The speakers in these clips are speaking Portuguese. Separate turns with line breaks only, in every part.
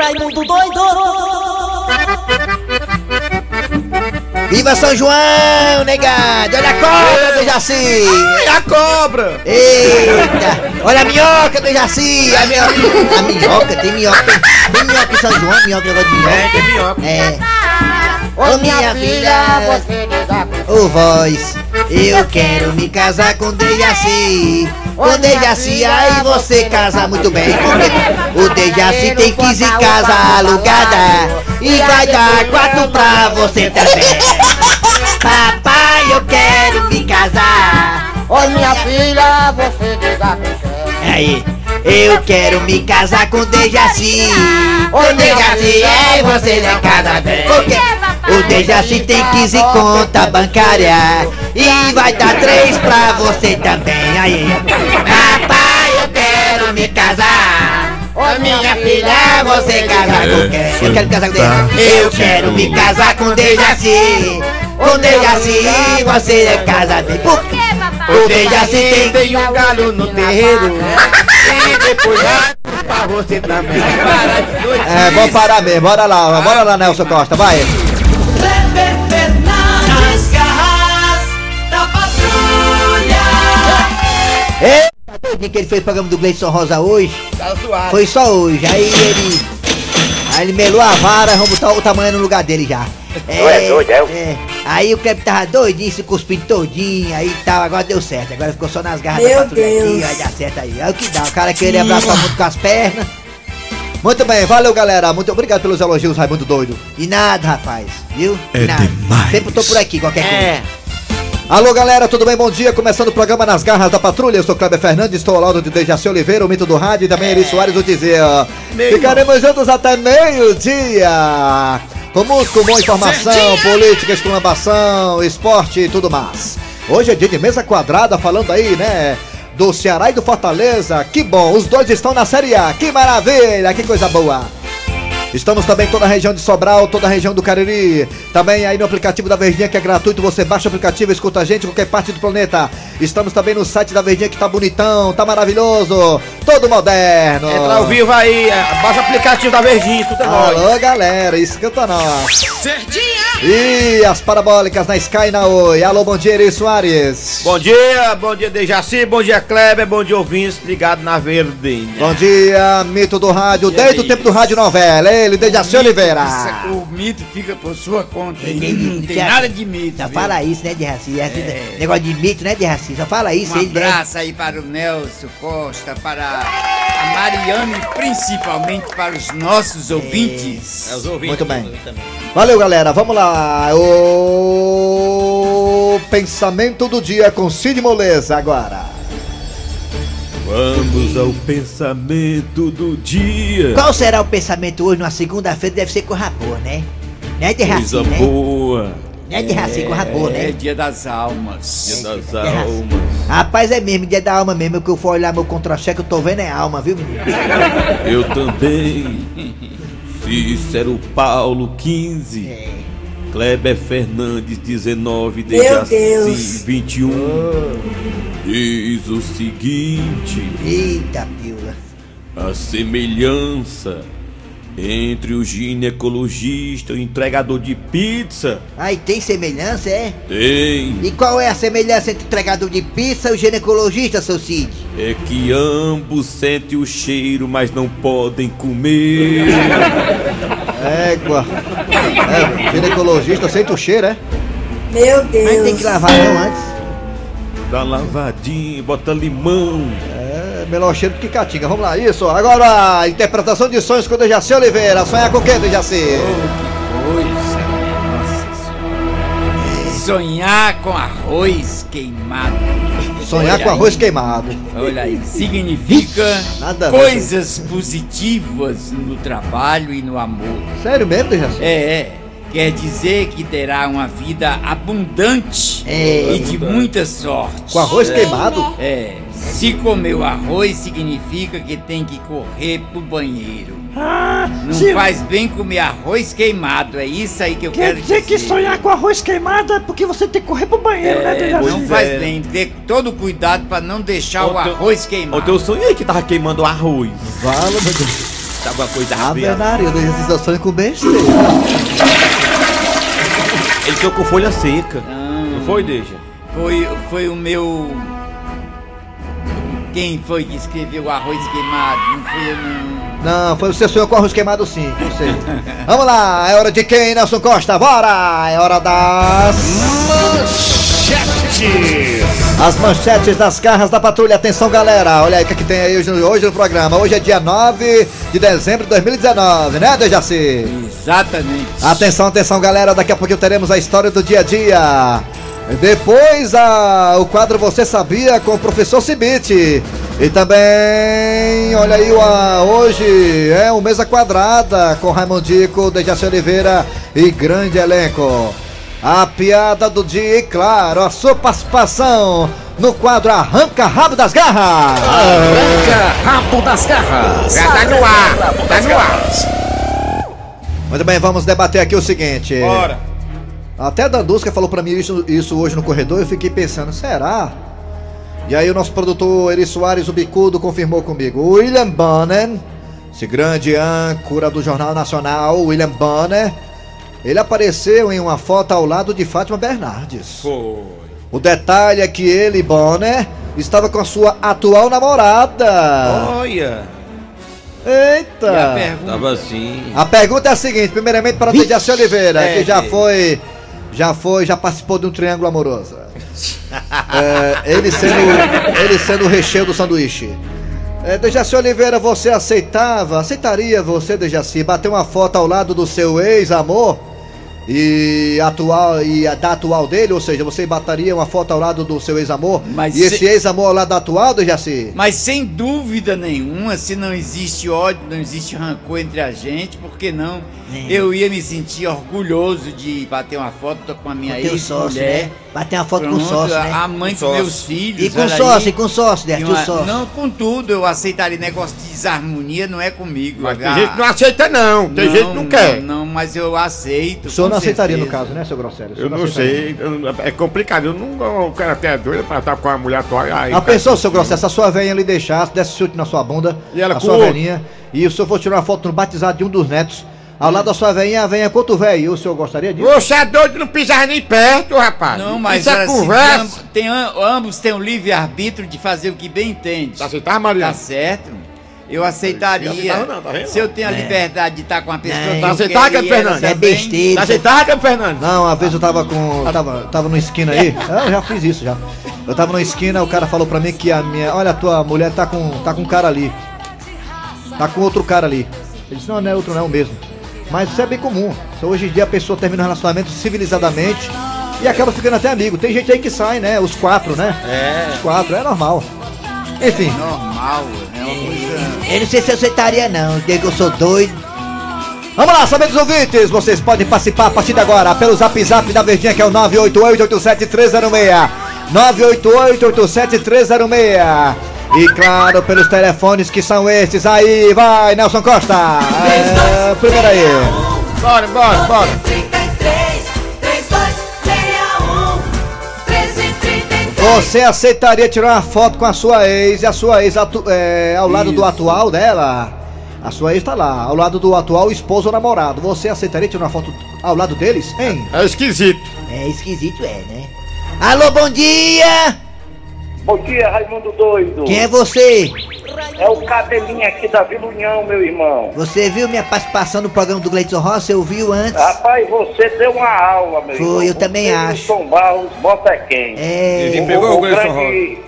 Raimundo doido!
Viva São João, negado! Olha a cobra do Jaci!
Ai, a cobra!
Eita! Olha a minhoca do Jaci! A minhoca, a minhoca tem minhoca, tem, tem minhoca em São João, minhoca, negócio de minhoca.
É, tem minhoca.
É. Ô minha filha, você Ô voz, eu quero me casar com Dejaci. Com Dejaci, aí você casa muito bem. O Dejaci tem 15 casas alugadas e vai dar quatro pra você também. Papai, eu quero me casar.
Ô minha filha, você diga
Aí, eu quero me casar com Dejaci. O Dejaci, é você não casa bem. Porque o Dejaci tem 15 conta bancária e vai dar três pra você também. Aí, papai, eu quero me casar. Ô minha filha, você casar com quem? Eu quero casar com Dejaci. Eu quero me casar com Dejaci. Com Dejaci, você casa bem. Por quê? O Dejaci tem
Tem um galho no terreiro E depois pra você também
É, vamos parar mesmo, bora lá, bora lá, Nelson Costa, vai.
Eita, doidinho que ele fez o programa do Gleison Rosa hoje.
Tá suave
Foi só hoje. Aí ele. Aí ele melou a vara, vamos botar o tamanho no lugar dele já. É,
doido, é?
é. Aí o Kleber tava doidinho, se cuspindo todinho, aí tal, agora deu certo. Agora ficou só nas garras
Meu
da patrulha aqui, vai dar certo aí. É o que dá, o cara querer abraçar muito com as pernas.
Muito bem, valeu galera, muito obrigado pelos elogios, Raimundo Doido.
E nada, rapaz, viu?
É
nada.
demais.
Sempre tô por aqui, qualquer coisa.
É
Alô galera, tudo bem? Bom dia, começando o programa Nas Garras da Patrulha, eu sou Kleber Fernandes, estou ao lado de Dejaci Oliveira, o mito do rádio e também Eri Soares o dizer.
Meio
Ficaremos juntos até meio-dia. Com música, boa informação, política, exclamação, esporte e tudo mais. Hoje é dia de mesa quadrada, falando aí, né? Do Ceará e do Fortaleza. Que bom, os dois estão na Série A. Que maravilha, que coisa boa. Estamos também em toda a região de Sobral, toda a região do Cariri. Também aí no aplicativo da Verdinha, que é gratuito. Você baixa o aplicativo, escuta a gente em qualquer parte do planeta. Estamos também no site da Verdinha, que tá bonitão, tá maravilhoso, todo moderno.
Entra ao vivo aí é, Baixa o aplicativo da Verdinha Escuta nós
Alô, galera, escuta nós. E as parabólicas na Sky e na Oi. Alô, bom dia, Eri Soares.
Bom dia, bom dia Dejaci, bom dia Kleber, bom dia ouvintes ligado na Verdinha
Bom dia, mito do rádio,
E
desde o tempo do rádio novela. Ele, Dejaci Oliveira.
O mito fica por sua conta.
Ele
não tem
já-
nada de mito.
Só
viu?
fala isso, né, de raci? Raci-
É.
Negócio de mito, né, de raci? Só fala isso.
Um
né?
abraço aí para o Nelson Costa, para a Mariana e principalmente para os nossos ouvintes.
É, os ouvintes
Muito bem.
também.
Valeu, galera. Vamos lá. O pensamento do dia com Cid Moleza agora.
Vamos ao pensamento do dia.
Qual será o pensamento hoje, numa segunda-feira? Deve ser com boa, né? Não é de raci,
Coisa
né?
boa.
Não é de raci com boa,
É
né?
dia das almas.
Dia das
É raça.
almas.
Rapaz, é mesmo, dia da alma mesmo. Que eu for olhar meu contra-cheque, eu tô vendo é alma, viu, menino?
Eu também. Cícero Paulo 15.
É.
Kleber Fernandes 19.
Meu
Dejaci
Deus.
21. Diz o seguinte:
Eita, pila.
a semelhança entre o ginecologista e o entregador de pizza
Aí tem semelhança, é?
tem
E qual é a semelhança entre o entregador de pizza e o ginecologista, seu Cid?
é que ambos sentem o cheiro, mas não podem comer.
Égua. É, ginecologista sente o cheiro, é?
Meu
Mas tem que
Deus.
lavar não antes.
Dá lavadinha, bota limão.
É, melhor cheiro do que catinga. Vamos lá, isso. Agora, interpretação de sonhos com o Dejaci Oliveira. Sonhar com o quê, Dejaci?
Coisa. Nossa Senhora. Sonhar com arroz queimado.
Sonhar
Olha
com arroz
aí.
queimado.
Olha aí, significa
Nada
coisas positivas no trabalho e no amor.
Sério mesmo, Dejaci?
É, é. Quer dizer que terá uma vida abundante
É.
e de muita sorte.
Com arroz queimado?
É. Se comeu arroz, significa que tem que correr pro banheiro. Não
se-
faz bem comer arroz queimado, é isso aí que eu
Quer
quero
dizer que sonhar com arroz queimado é porque você tem que correr pro banheiro, né,
É,
Dejaci?
não faz bem, ter todo cuidado pra não deixar o arroz queimado.
Ontem eu sonhei que tava queimando arroz.
Fala, meu Deus.
Tava coisa
Ave
rabia.
Maria, eu deixo esse sonho com besteira.
Ele ficou com folha seca.
Ah.
Não foi, deixa?
Foi, foi o meu. Quem foi que escreveu o arroz queimado? Não fui eu, não.
Não, foi o seu sonho com arroz queimado sim, sei. Vamos lá, é hora de quem, Nelson Costa? Bora! É hora das...
Manchete.
As manchetes das garras da patrulha. Atenção, galera. Olha aí o que, é que tem aí hoje, hoje no programa. Hoje é dia 9 de dezembro de 2019, né, Dejaci?
Exatamente.
Atenção, atenção, galera. Daqui a pouquinho teremos a história do dia a dia. Depois, a, o quadro Você Sabia com o professor Cibite. E também, olha aí, a, hoje é o Mesa Quadrada com Raimundico, Dejaci Oliveira e grande elenco. A piada do dia e, claro, a sua participação no quadro Arranca Rabo das Garras.
Arranca rabo das garras. Já tá no ar. Tá no ar.
Muito bem, vamos debater aqui o seguinte.
Bora.
Até a Dandusca falou pra mim isso, isso hoje no corredor eu fiquei pensando, será? E aí o nosso produtor Eri Soares, o bicudo, confirmou comigo. William Bonner, esse grande âncora do Jornal Nacional, William Bonner, ele apareceu em uma foto ao lado de Fátima Bernardes.
Foi.
O detalhe é que ele, Bonner, estava com a sua atual namorada.
Olha.
Eita!
E a pergunta?
Tava assim.
A pergunta é a seguinte, primeiramente para o Dejaci Oliveira,
é,
que já
é.
foi, já foi, já participou de um triângulo amoroso. É, ele sendo, ele sendo o recheio do sanduíche. É, Dejaci Oliveira, você aceitava, aceitaria você, Dejaci, bater uma foto ao lado do seu ex-amor e atual e a da atual dele, ou seja, você bataria uma foto ao lado do seu ex-amor
Mas
e
se-
esse ex-amor ao lado do atual, Dejaci?
Mas sem dúvida nenhuma, se não existe ódio, não existe rancor entre a gente, por que não? Eu ia me sentir orgulhoso de bater uma foto com a minha
Com sócio, né?
ex-mulher.
Bater uma foto com
Pronto,
sócio, né?
A mãe
Com
dos meus filhos.
E com sócio,
aí.
e com sócio, Dert,
uma-
o sócio.
Não, com tudo, eu aceitaria negócio de desarmonia, não é comigo.
Mas tem gente que não aceita não. Tem gente que não quer.
Não, mas eu aceito.
O senhor
com
não aceitaria no caso, né, seu Grosselio?
Eu não
aceitaria.
sei, não- é complicado. Eu não, o cara até é doido pra estar com a mulher atual. Aí,
Ah, pensou, seu Grosselio, se a sua velhinha lhe deixasse, desse chute na sua bunda,
E ela
a sua velhinha, e o senhor fosse tirar uma foto no batizado de um dos netos, ao lado da sua velhinha, a velhinha quanto velho, o senhor gostaria disso?
Você é doido, não pisava nem perto, rapaz.
Não, mas
Isso é
se
conversa.
ambos, tem, am- ambos têm o livre-arbítrio de fazer o que bem entende.
Tá aceitado, Maria?
Tá certo? Eu aceitaria.
Eu não, tá vendo?
Se eu tenho a liberdade de estar com uma pessoa
Não.
que
Tá
eu
Cadê,
ela
Fernando?
É besteira.
Tá aceitado, Cadê, Fernando?
Não, uma vez eu tava com. Tava, tava numa esquina aí. Ah, Eu já fiz isso já. Eu tava numa esquina, o cara falou pra mim que a minha. Olha, a tua mulher tá com. tá com um cara ali. Tá com outro cara ali. Ele disse, não, não é outro, não é o mesmo. Mas isso é bem comum. Então, hoje em dia a pessoa termina um relacionamento civilizadamente e acaba ficando até amigo. Tem gente aí que sai, né? Os quatro, né? É. Os quatro, é normal. Enfim.
Normal, é coisa.
Eu não sei se eu aceitaria não, porque eu sou doido.
Vamos lá, saber dos ouvintes, vocês podem participar a partir de agora pelo zap zap da Verdinha que é o 988-87306. 988-87306. E claro, pelos telefones que são esses aí, vai, Nelson Costa. É, primeiro aí.
Bora, bora, bora.
Você aceitaria tirar uma foto com a sua ex e a sua ex atu- é, ao lado do
Isso.
atual dela? A sua ex tá lá, ao lado do atual esposo ou namorado. Você aceitaria tirar uma foto ao lado deles, hein?
É esquisito.
É esquisito, é, né? Alô, bom dia!
Bom dia, Raimundo Doido.
Quem é você?
É o cabelinho aqui da Vila União, meu irmão.
Você viu minha participação no programa do Gleison Rossi? Você ouviu antes?
Rapaz, você deu uma aula, meu
Foi,
irmão.
eu também
Você
acho.
O Tom Barros, bota quem?
É.
Ele pegou o Gleison
grande,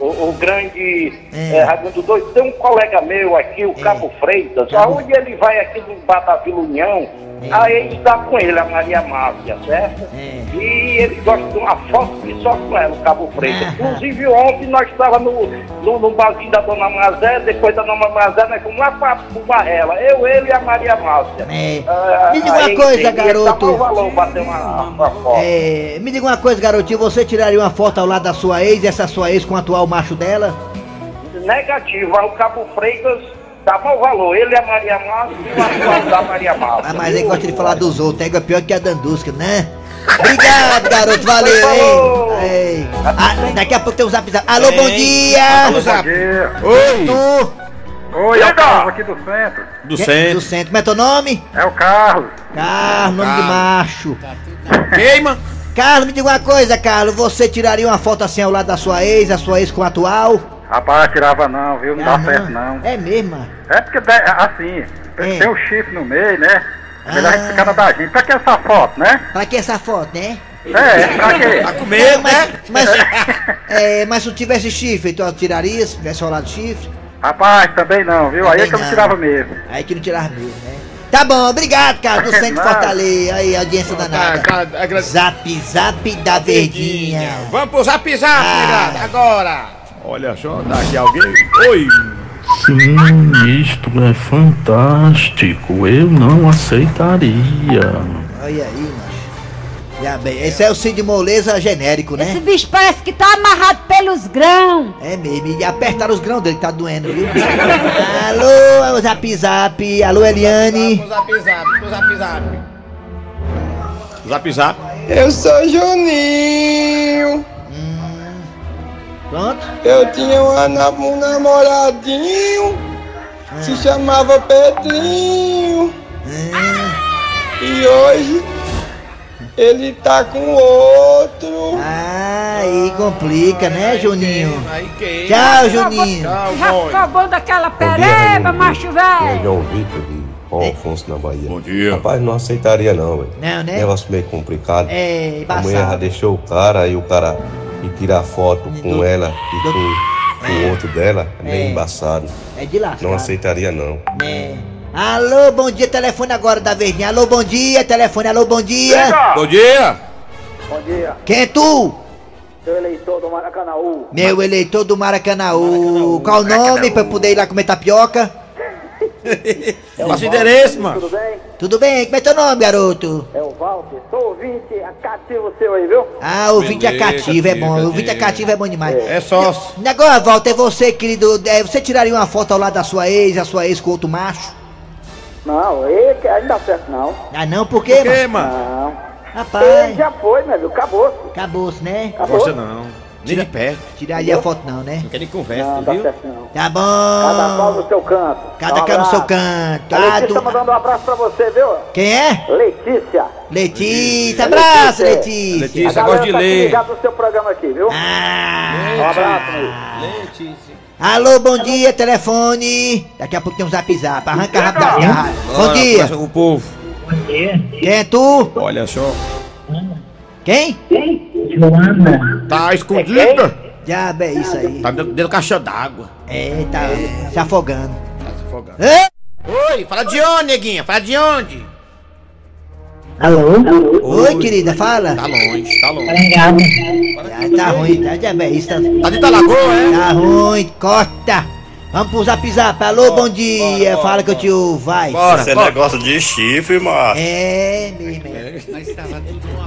o, o grande
É.
é, Raimundo Doido, tem um colega meu aqui, o Cabo Freitas,
Cabo-
aonde ele vai aqui no bar da Vila União, aí ele está com ele, a Maria Márcia, certo?
É.
E ele gosta de uma foto que só com ela, o Cabo Freitas.
Aham.
Inclusive ontem nós estávamos no, no, no barzinho da Dona Mazé, depois da Dona Mazé nós fomos lá para o Barrela, eu, ele e a Maria Márcia.
É.
Ah,
Me diga uma
aí,
coisa,
ele
garoto.
Um valor bater uma, uma foto.
É, me diga uma coisa, garotinho, você tiraria uma foto ao lado da sua ex e essa sua ex com o atual macho dela?
Negativo, aí o Cabo Freitas dá mau valor. Ele é a Maria Márcia e o atual da Maria Márcia.
Ah, mas ele gosta de falar dos outros, é pior que a Dandusca, né? Obrigado, garoto, valeu, hein? Ei. Ah, daqui a pouco tem um zap zap. Alô, bom dia!
Vamos lá. Oi.
Tu,
Oi, é o Carlos aqui do centro.
Do centro.
Do centro. Como é teu nome?
É o Carlos.
Carlos, nome de
Carlos.
macho.
Queima.
Carlos, me diga uma coisa, Carlos. Você tiraria uma foto assim ao lado da sua ex, a sua ex com o atual?
Rapaz, tirava não, viu? Não
Ah,
dá certo não.
É mesmo?
É porque, assim,
É.
tem o chifre no meio, né? É melhor a gente
Ah.
ficar na da gente. Pra que essa foto, né?
Pra que essa foto, né?
É, pra quê?
Tá com medo, né?
mas, é, mas se tivesse chifre, tu tiraria? Se tivesse rolado chifre?
Rapaz, também não, viu? Aí é que eu não tirava mesmo.
Aí que não tirava mesmo, né? Tá bom, obrigado, cara, do centro de
Nada.
Fortaleza. Aí, audiência
Tá,
danada.
cara, agra-
Zap, zap da verdinha.
Vamos pro zap zap,
Ah.
negada, agora. Olha só, tá aqui alguém. Oi.
Sim, isto é fantástico. Eu não aceitaria.
Olha aí, macho. Já bem, esse é o Cid Moleza genérico,
Esse
né?
bicho parece que tá amarrado pelos grãos.
É mesmo, e apertaram os grãos dele tá doendo, viu? Alô, zap zap. Alô, Eliane.
Zap zap, zap zap. Zap zap.
Eu sou Juninho.
Pronto?
Eu tinha um, um namoradinho. Se chamava Pedrinho. E hoje ele tá com outro.
Ah, aí complica, né, Juninho?
Aí quem?
Tchau, Juninho.
Tchau,
Já ficou bom daquela pereba, macho velho.
João Vitor de Paulo Afonso na Bahia.
Bom dia.
Rapaz, não aceitaria não, velho.
Não, né?
Negócio meio complicado.
É,
A mulher já
embaçado.
deixou o cara e o cara e tirar foto com
Do-
ela e com, com o outro dela, é meio
É.
embaçado.
É de lascar.
Não aceitaria não.
É. Alô, bom dia, telefone agora da Verdinha. Alô, bom dia, telefone, alô, bom dia.
Bom dia.
Bom dia,
Quem é tu?
seu eleitor do Maracanãú.
Meu eleitor do Maracanãú. Qual o nome pra eu poder ir lá comer tapioca?
Passa o endereço, mano.
Tudo bem?
Tudo bem? Como é teu nome, garoto?
É o Walter. Sou ouvinte cativo seu aí, viu?
Ah, ouvinte é
Beleza,
cativo, é bom. Ouvinte é cativo é bom demais.
É sócio.
Agora, Walter, é você, querido. é, você tiraria uma foto ao lado da sua ex, a sua ex com outro macho?
Não, ele não dá certo não.
Ah, não, por quê,
Por quê,
mano?
mano?
Não.
Rapaz,
Ele já foi, meu filho, acabou.
acabou-se, né?
Acabou.
Gosta não. Nem de perto.
Tiraria a foto, não, né?
Não quer nem conversa,
Não, dá
viu?
certo não.
Tá
Cada qual
bom.
no seu canto.
Cada
Um
cara no seu canto.
A
Ah,
Letícia
do-
mandando um abraço pra você, viu?
Quem é?
Letícia.
Letícia. Abraço, Letícia.
Letícia.
galera
de
tá
ler.
no seu programa aqui, viu?
Ah.
Um abraço, meu.
Letícia.
Alô, bom dia, telefone. Daqui a pouco tem um zap zap. Arranca rápido das garras. Bom dia.
o povo.
Quem é tu?
Olha só.
Quem?
Tá escondida.
Diabo é isso aí.
Tá dentro dentro da caixa d'água.
É, tá se afogando.
Tá se afogando.
Hã?
Oi, fala de onde, neguinha? Fala de onde?
Oi, querida, fala.
Tá longe, tá longe.
Ah, tá ruim, tá? Diabo é isso, tá...
Tá dentro da lagoa, é?
Tá ruim, corta. Vamos pro zap zap. Alô, bom dia. Fala que eu te ouvo, vai.
Bora, bora.
negócio de chifre, mano.
É, mesmo.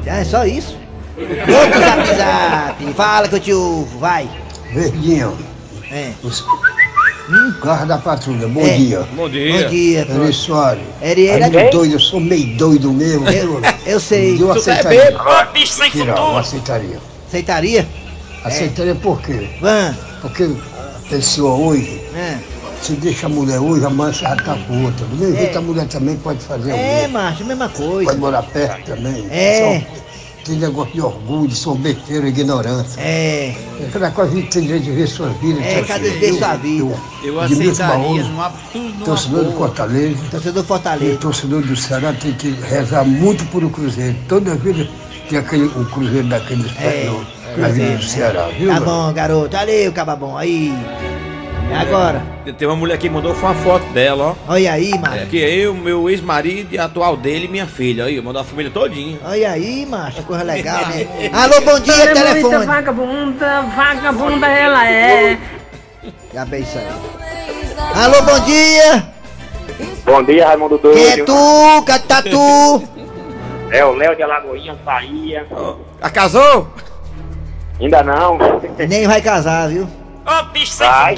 é. É só isso. Vamos pro zap zap. Fala que eu te ouvo, vai.
Verdinho,
É.
carro da patrulha, bom
É.
dia.
Bom dia.
Bom dia.
Eri
pronto.
Soares.
Eri, ele
eu
é
doido, eu sou meio doido mesmo.
Eu, eu sei.
Eu
Tu é
aceitaria.
bêbado.
Tira, eu aceitaria.
Aceitaria?
Aceitaria por quê?
Van.
Porque pessoa hoje,
É,
se deixa a mulher hoje, amanhã você já tá com outra. Do mesmo
É.
jeito a mulher também pode fazer
é macho, mesma
Pode
coisa.
morar perto também.
É.
Só Tem negócio de orgulho, de sorbeteiro, ignorância.
É,
Cada coisa a gente tem direito de ver sua vida.
É, cada vez sua vida.
Eu
Edmilson
aceitaria numa, numa
Torcedor do. Fortaleza.
torcedor
E o
Fortaleza.
torcedor do Ceará tem que rezar muito por o Cruzeiro. Toda vida tem aquele, o Cruzeiro daqueles
É,
no, do Ceará, viu?
Tá bom, garoto. Valeu, cababom. Aí. E agora?
Tem uma mulher que mandou foi uma foto dela, ó.
Olha aí, macho.
É, que é eu, meu ex-marido e a atual dele e minha filha. Aí, mandou a família todinha.
Olha aí, macho. Coisa legal, né? Alô, bom dia,
Ela é muita
telefone.
vagabunda, vagabunda ela é.
Já bem isso aí. Alô, bom dia.
Bom dia, Raimundo Doido.
Quem é tu? Cadê tá tu?
É o Léo de Alagoinha, Bahia.
Casou?
Ainda não.
Nem vai casar, viu?
Vai.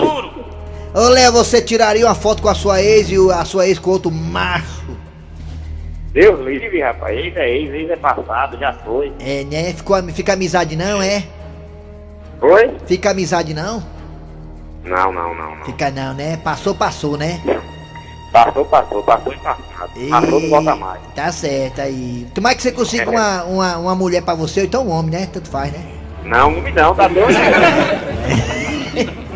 Ô, Léo, você tiraria uma foto com a sua ex e o- a sua ex com outro macho?
Deus livre, rapaz. Ex é ex, ex é passado, já foi.
É, né? Ficou, fica amizade não, é?
Foi?
Fica amizade não?
Não, não, não, não.
Fica não, né? Passou, passou, né?
Passou, passou, passou e passado. Passou, não volta mais.
Tá certo aí. Tomara que você consiga uma, uma, uma mulher pra você, ou então um homem, né? Tanto faz, né?
Não, não me não, tá doido?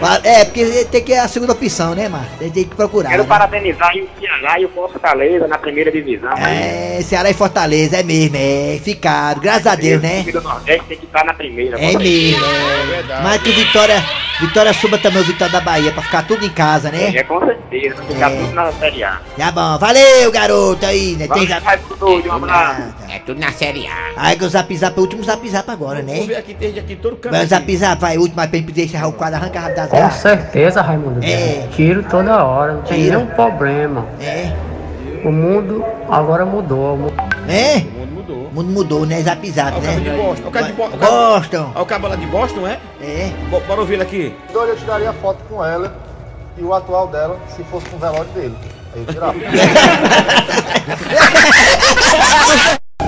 Mas, É, porque tem que é a segunda opção, né, Marcos? Tem que procurar.
Quero
né?
parabenizar o Ceará e o Fortaleza na primeira divisão.
É, Ceará e Fortaleza, é mesmo, é. Ficaram, graças a Deus, né?
O do Nordeste tem que estar na primeira.
É mesmo, é. Mas que Vitória, Vitória suba também o Vitória da Bahia, pra ficar tudo em casa, né?
É, com certeza, pra ficar
É.
tudo na Série A.
Tá bom, valeu, garoto, aí, né? Tem
Vamos,
já...
vai tudo, um abraço.
É tudo na Série A. Aí que o Zap Zap, é o último Zap Zap agora, né?
Vamos ver aqui, tem aqui todo canto.
Vai o Zap Zap, vai, o último, mas pra gente deixar o quadro, arranca rápido das
Com
garras.
certeza, Raimundo.
É.
Tiro toda hora, não tem nenhum problema.
É.
O mundo agora mudou. mu-
É?
O mundo mudou.
Né? Zap Zap,
Olha o cabo de
né?
Boston. O cara de Bo- o cabo-
Boston.
Olha o cabo lá de Boston, é?
É.
Bo- Bora ouvir ele aqui.
Então eu tiraria foto com ela e o atual dela se fosse com o velório dele. Aí eu tirava.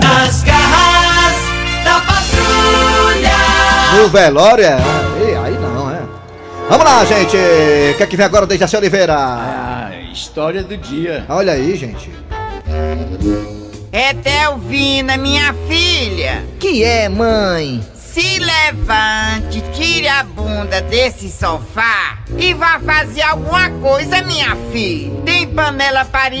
Nas garras da patrulha.
No velório, é? Aí, aí não, é. Vamos lá, gente. O que é que vem agora, Dejaci Oliveira?
Ah, história do dia.
Olha aí, gente.
É Delvina, minha filha.
Que é, mãe?
Se levante, tire a bunda desse sofá e vá fazer alguma coisa, minha filha. Tem panela para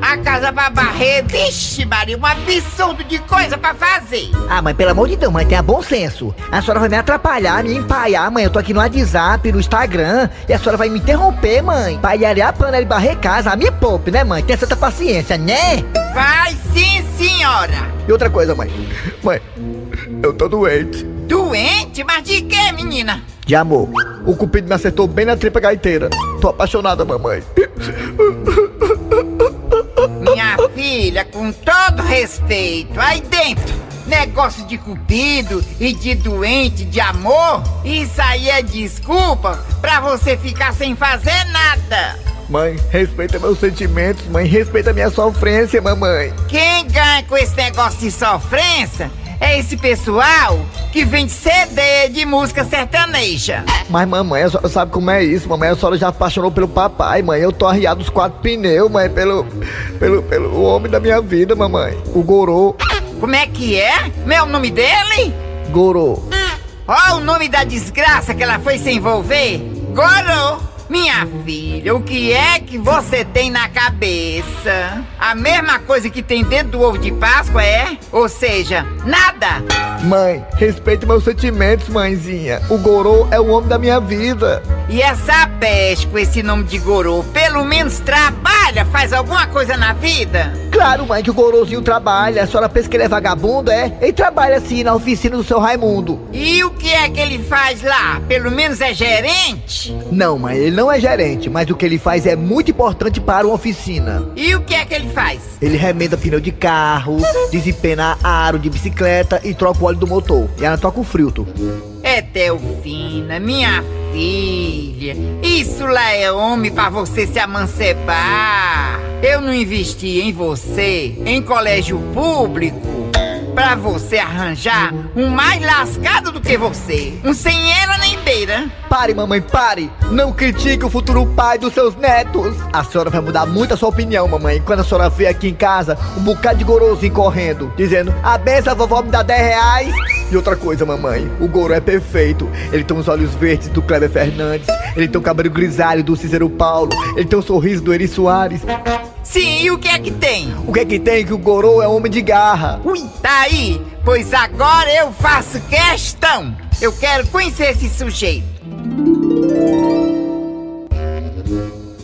a casa pra barrer. Vixe, Maria, um absurdo de coisa pra fazer.
Ah, mãe, pelo amor de Deus, mãe, tenha bom senso. A senhora vai me atrapalhar, me empaiar, mãe. Eu tô aqui no WhatsApp, no Instagram, e a senhora vai me interromper, mãe. Pra arear a panela e barrer casa. Ah, me poupe, né, mãe? Tenha certa paciência, né?
Vai sim, senhora.
E outra coisa, mãe. Mãe, eu tô doente.
Doente? Mas de quê, menina?
De amor. O cupido me acertou bem na tripa gaiteira. Tô apaixonada, mamãe.
Filha, com todo respeito, aí dentro, negócio de cupido e de doente de amor, isso aí é desculpa pra você ficar sem fazer nada.
Mãe, respeita meus sentimentos, mãe. Respeita minha sofrência, mamãe.
Quem ganha com esse negócio de sofrência é esse pessoal que vende CD de música sertaneja.
Mas, mamãe, a senhora sabe como é isso, mamãe. A senhora já apaixonou pelo papai, mãe. Eu tô arriado os quatro pneus, mãe, pelo, pelo, pelo homem da minha vida, mamãe. O Gorô.
Como é que é? Meu nome dele?
Gorô.
Ó o nome da desgraça que ela foi se envolver. Gorô. Minha filha, o que é que você tem na cabeça? A mesma coisa que tem dentro do ovo de Páscoa é? Ou seja, nada.
Mãe, respeita meus sentimentos, mãezinha. O Gorô é o homem da minha vida.
E essa peste com esse nome de Gorô, pelo menos trabalha, faz alguma coisa na vida?
Claro, mãe, que o Gorozinho trabalha. A senhora pensa que ele é vagabundo, é? Ele trabalha assim na oficina do seu Raimundo.
E o que é que ele faz lá? Pelo menos é gerente?
Não, mãe, ele não é gerente, mas o que ele faz é muito importante para uma oficina.
E o que é que ele faz?
Ele remenda pneu de carro, desempena aro de bicicleta e troca o óleo do motor. E ela troca o filtro.
É Delfina, minha filha. Isso lá é homem pra você se amancebar. Eu não investi em você em colégio público pra você arranjar um mais lascado do que você. Um sem ela nem beira.
Pare, mamãe, pare! Não critique o futuro pai dos seus netos! A senhora vai mudar muito a sua opinião, mamãe, quando a senhora vê aqui em casa um bocado de gorozinho correndo, dizendo: A benção, vovó me dá 10 reais! E outra coisa, mamãe, o Goro é perfeito. Ele tem os olhos verdes do Kleber Fernandes, ele tem o cabelo grisalho do Cícero Paulo, ele tem o sorriso do Eri Soares.
Sim, e o que é que tem?
O que é que tem? Que o Goro é homem de garra.
Ui, tá aí, pois agora eu faço questão. Eu quero conhecer esse sujeito.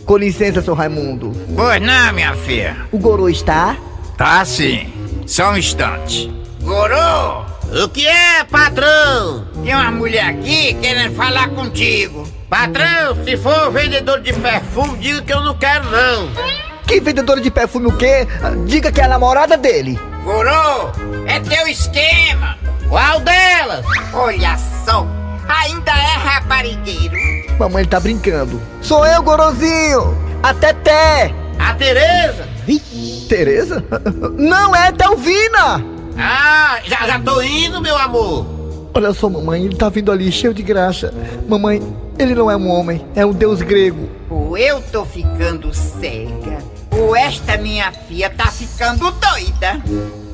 Com licença, seu Raimundo.
Pois não, minha filha.
O Goro está?
Tá sim. Só um instante. Gorô! O que é, patrão? Tem uma mulher aqui querendo falar contigo.
Patrão, se for vendedor de perfume, diga que eu não quero não.
Que vendedora de perfume o quê? Diga que é a namorada dele.
Gorô, é teu esquema.
Qual delas?
Olha só, ainda é raparigueiro.
Mamãe tá brincando. Sou eu, Gorozinho! A Teté!
A Tereza?
Tereza? Não é Delvina!
Ah, já, já tô indo, meu amor.
Olha só, mamãe, ele tá vindo ali cheio de graxa. Mamãe, ele não é um homem, é um deus grego.
Ou eu tô ficando cega, ou esta minha filha tá ficando doida.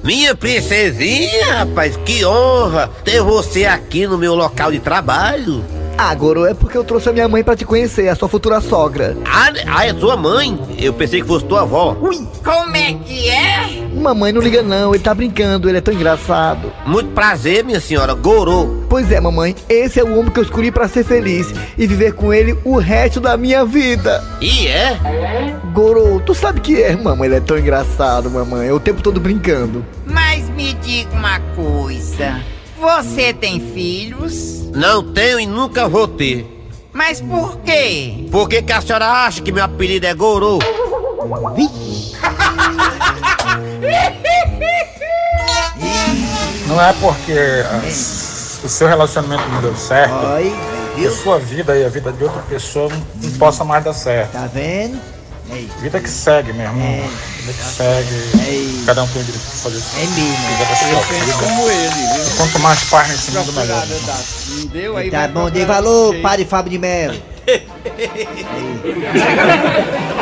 Minha princesinha, rapaz, que honra ter você aqui no meu local de trabalho.
Ah, Goro, é porque eu trouxe a minha mãe pra te conhecer, a sua futura sogra.
Ah, ah, é sua mãe? Eu pensei que fosse tua avó.
Como é que é?
Mamãe, não liga não, ele tá brincando, ele é tão engraçado.
Muito prazer, minha senhora, Gorô.
Pois é, mamãe, esse é o homem que eu escolhi pra ser feliz e viver com ele o resto da minha vida.
E é?
Goro, tu sabe que é, mamãe, ele é tão engraçado, mamãe, é o tempo todo brincando.
Mas me diga uma coisa. Você tem filhos?
Não tenho e nunca vou ter.
Mas por quê?
Por que, que a senhora acha que meu apelido é Gorô?
Não é porque ah, o seu relacionamento não deu certo, que a sua vida e a vida de outra pessoa não, não possa mais dar certo.
Tá vendo?
Vida que segue, meu irmão. Vida que segue. Cada um tem o direito de fazer
É mesmo.
Vida da sua
Eu penso
vida.
como ele,
quanto mais paz nesse mundo, melhor.
Não deu aí.
Tá bom, dê valor, padre Fábio de Melo.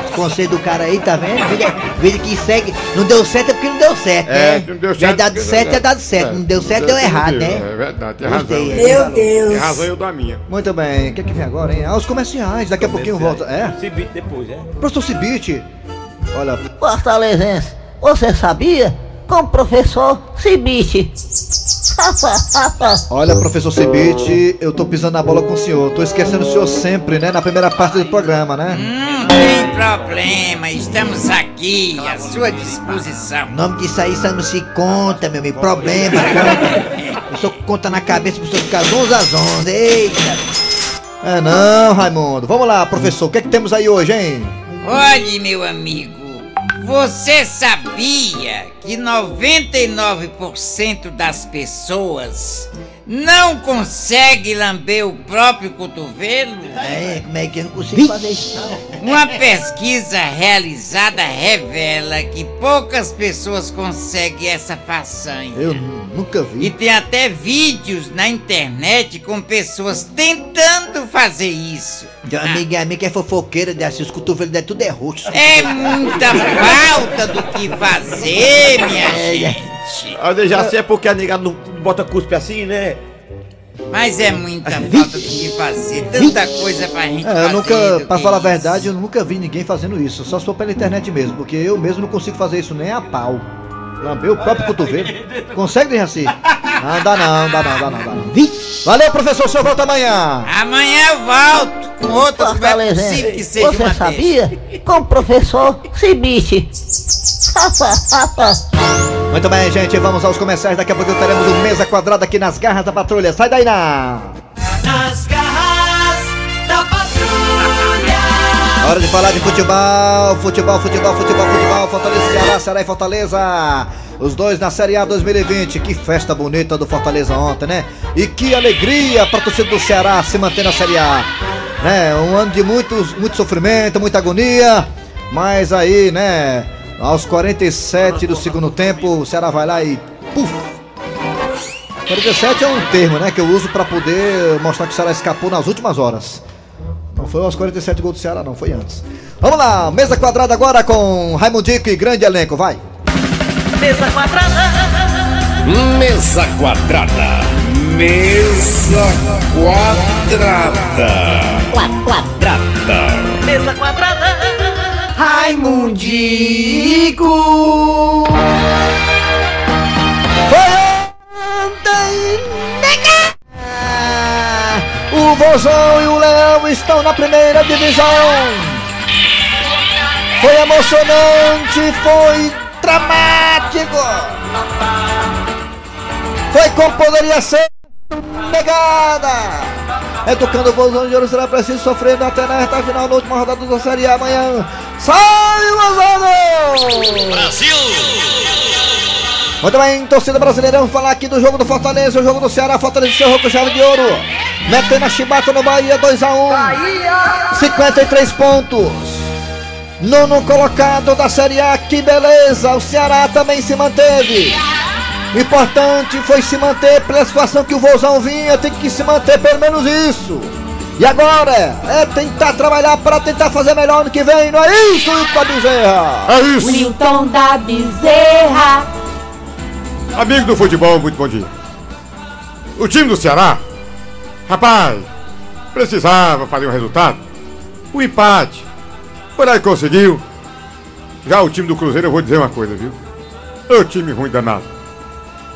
Os conselhos do cara aí, tá vendo? Vida, vida que segue. Não deu certo é porque não deu certo,
É,
né?
não deu
Já
certo
dado certo é dado certo.
É,
Não deu certo, deu errado, né?
É verdade, tem razão.
é, dê valor.
Tem razão eu dou a minha.
Muito bem, o que é que vem agora, hein? Ah, os comerciais, daqui a pouquinho volta. É?
Cibite depois, é?
Professor Cibite, olha,
Fortalezense, você sabia? Com o professor Cibite.
olha, professor Cibite, eu tô pisando na bola com o senhor. Tô esquecendo o senhor sempre, né? Na primeira parte do programa, né?
Não tem problema, estamos aqui à sua disposição.
O nome disso aí só não se conta, meu amigo. Problema, conta. Eu sou conta na cabeça pra você ficar zonza a zonza. Eita.
É não, Raimundo. Vamos lá, professor, o que é que temos aí hoje, hein?
Olhe, meu amigo, você sabia que 99% das pessoas não consegue lamber o próprio cotovelo?
É, como é que eu não consigo fazer isso?
Uma pesquisa realizada revela que poucas pessoas conseguem essa façanha.
Eu nunca vi.
E tem até vídeos na internet com pessoas tentando fazer isso.
Tem uma amiga minha que é fofoqueira, de assim, os cotovelos dela tudo é roxo.
É muita falta do que fazer, minha gente.
A Dejaci é porque a negada não bota cuspe assim, né?
Mas é muita falta do que fazer, tanta coisa pra gente
É,
fazer.
eu nunca,
do
pra falar a verdade, eu nunca vi ninguém fazendo isso. Só se for pela internet mesmo, porque eu mesmo não consigo fazer isso nem a pau. Lamber o próprio cotovelo. Consegue, Dejaci? Não, dá não, dá não, dá não, dá não. Valeu, professor, o senhor volta amanhã.
Amanhã eu volto com é possível que seja
Você
uma
sabia? Com o professor Cibite.
Muito bem, gente, vamos aos comerciais. Daqui a pouco teremos o Mesa Quadrada aqui nas garras da patrulha. Sai daí, na!
Nas garras
Hora de falar de futebol, futebol, futebol, futebol, futebol. Fortaleza, Ceará, Ceará e Fortaleza. Os dois na Série A 2020. Que festa bonita do Fortaleza ontem, né? E que alegria para torcida do Ceará se manter na Série A. Né? Um ano de muitos, muito sofrimento, muita agonia. Mas aí, né? Aos 47 do segundo tempo, o Ceará vai lá e. Puf! 47 é um termo, né? Que eu uso para poder mostrar que o Ceará escapou nas últimas horas. Não foi aos 47 gols do Ceará, não, foi antes. Vamos lá, mesa quadrada agora com Raimundico e grande elenco, vai.
Mesa quadrada.
Mesa quadrada. Mesa quadrada. Quadrada.
Mesa quadrada. Raimundico.
O Vozão e o Leão estão na primeira divisão. Foi emocionante, foi dramático. Foi como poderia ser pegada. Educando o Vozão de Ouro será preciso sofrendo até na reta final na última rodada da Série A amanhã. Sai, Vozão!
Brasil.
Muito bem, torcida brasileira, vamos falar aqui do jogo do Fortaleza, o jogo do Ceará, Fortaleza encerrou com chave de ouro. Metendo a chibata no Bahia, 2x1. 53 pontos. Nono colocado da Série A, que beleza. O Ceará também se manteve. Importante foi se manter pela situação que o vozão vinha, tem que se manter pelo menos isso. E agora é tentar trabalhar para tentar fazer melhor no que vem, não é isso, Wilton Bezerra?
É isso.
Wilton da Bezerra.
Amigo do futebol, muito bom dia. O time do Ceará, rapaz, precisava fazer um resultado. O empate. Por aí conseguiu. Já o time do Cruzeiro, eu vou dizer uma coisa, viu? É um time ruim danado.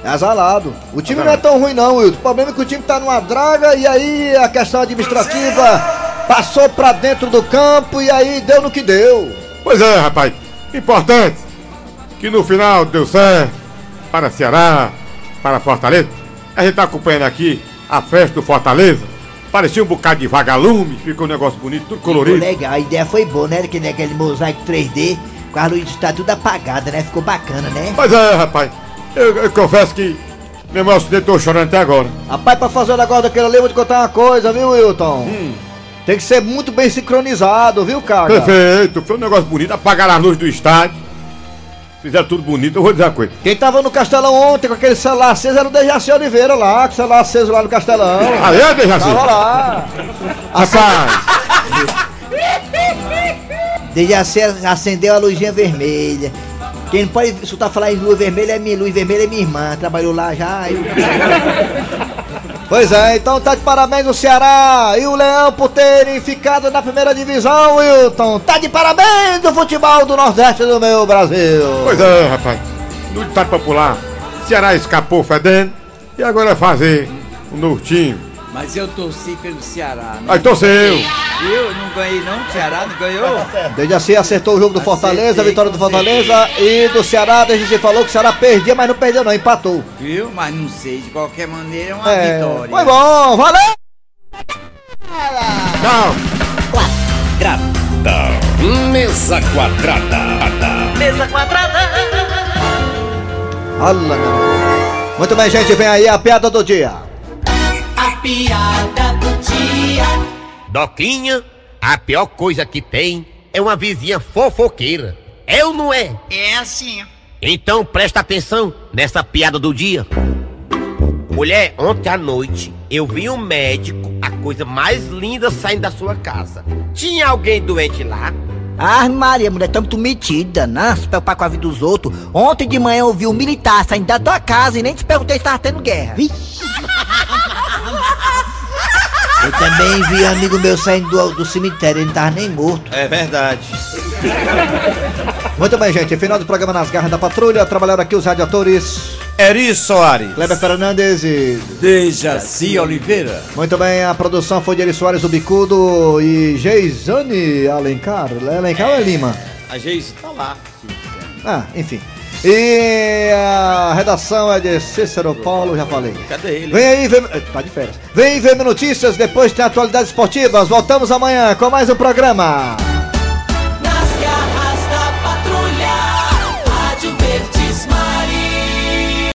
É azalado. O time não é tão ruim não, Wilton. O problema é que o time tá numa draga e aí a questão administrativa passou pra dentro do campo e aí deu no que deu.
Pois é, rapaz. Importante que no final deu certo para Ceará, para Fortaleza. A gente tá acompanhando aqui a festa do Fortaleza. Parecia um bocado de vagalume, ficou um negócio bonito, tudo colorido.
Ficou legal, a ideia foi boa, né? Que nem aquele mosaico 3D, com a luz tá tudo apagada, né? Ficou bacana, né?
Mas é, rapaz, eu, eu confesso que me emocionei, tô chorando até agora.
Rapaz, pra fazer o negócio daquele ali, eu vou te contar uma coisa, viu, Wilton? Tem que ser muito bem sincronizado, viu, cara?
Perfeito, foi um negócio bonito, apagaram as luzes do estádio. Fizeram tudo bonito, eu vou dizer uma coisa.
Quem tava no Castelão ontem com aquele celular aceso era o Dejaci Oliveira lá, com o celular aceso lá no Castelão.
Ah, é, Dejaci?
Tava lá.
Rapaz,
Dejaci acendeu a luzinha vermelha. Quem não pode escutar falar em luz vermelha é minha, luz vermelha é minha irmã. Trabalhou lá já. Eu...
Pois é, então tá de parabéns o Ceará e o Leão por terem ficado na primeira divisão, Wilton. Tá de parabéns do futebol do Nordeste do meu Brasil.
pois é, rapaz. No ditado popular, Ceará escapou fedendo e agora é fazer um novo time.
Mas eu torci pelo Ceará. né?
Aí torceu.
Eu não ganhei não, o Ceará não ganhou?
Desde assim acertou o jogo do Fortaleza, a vitória do Fortaleza e do Ceará. Desde assim falou que o Ceará perdia, mas não perdeu não, empatou.
Viu? Mas não sei, de qualquer maneira é uma
É,
vitória.
foi bom, valeu!
Tchau. Quadrada. Mesa quadrada.
Mesa quadrada.
Olha, meu. Muito bem, gente, vem aí a piada do dia.
A piada do dia.
Doquinha, a pior coisa que tem é uma vizinha fofoqueira. É ou não é?
É assim.
Então presta atenção nessa piada do dia. Mulher, ontem à noite eu vi um médico, a coisa mais linda saindo da sua casa. Tinha alguém doente lá?
Ah, Maria, mulher, tamo tu metida, né? Se preocupar com a vida dos outros. Ontem de manhã eu vi um militar saindo da tua casa e nem te perguntei se tava tendo guerra.
Eu também vi um amigo meu saindo do, do cemitério, ele não tava nem morto.
É verdade.
Muito bem, gente, final do programa Nas Garras da Patrulha. Trabalharam aqui os radiadores
Eri Soares.
Kleber Fernandes e...
Dejaci Oliveira.
Muito bem, a produção foi de Eri Soares, o Bicudo e Geisane Alencar. Alencar ou é Lima?
A Geise tá lá.
Ah, enfim. E a redação é de Cícero Paulo, já falei.
Cadê ele?
Vem aí ver. Tá de férias. Vem ver notícias, depois tem atualidades esportivas. Voltamos amanhã com mais um programa.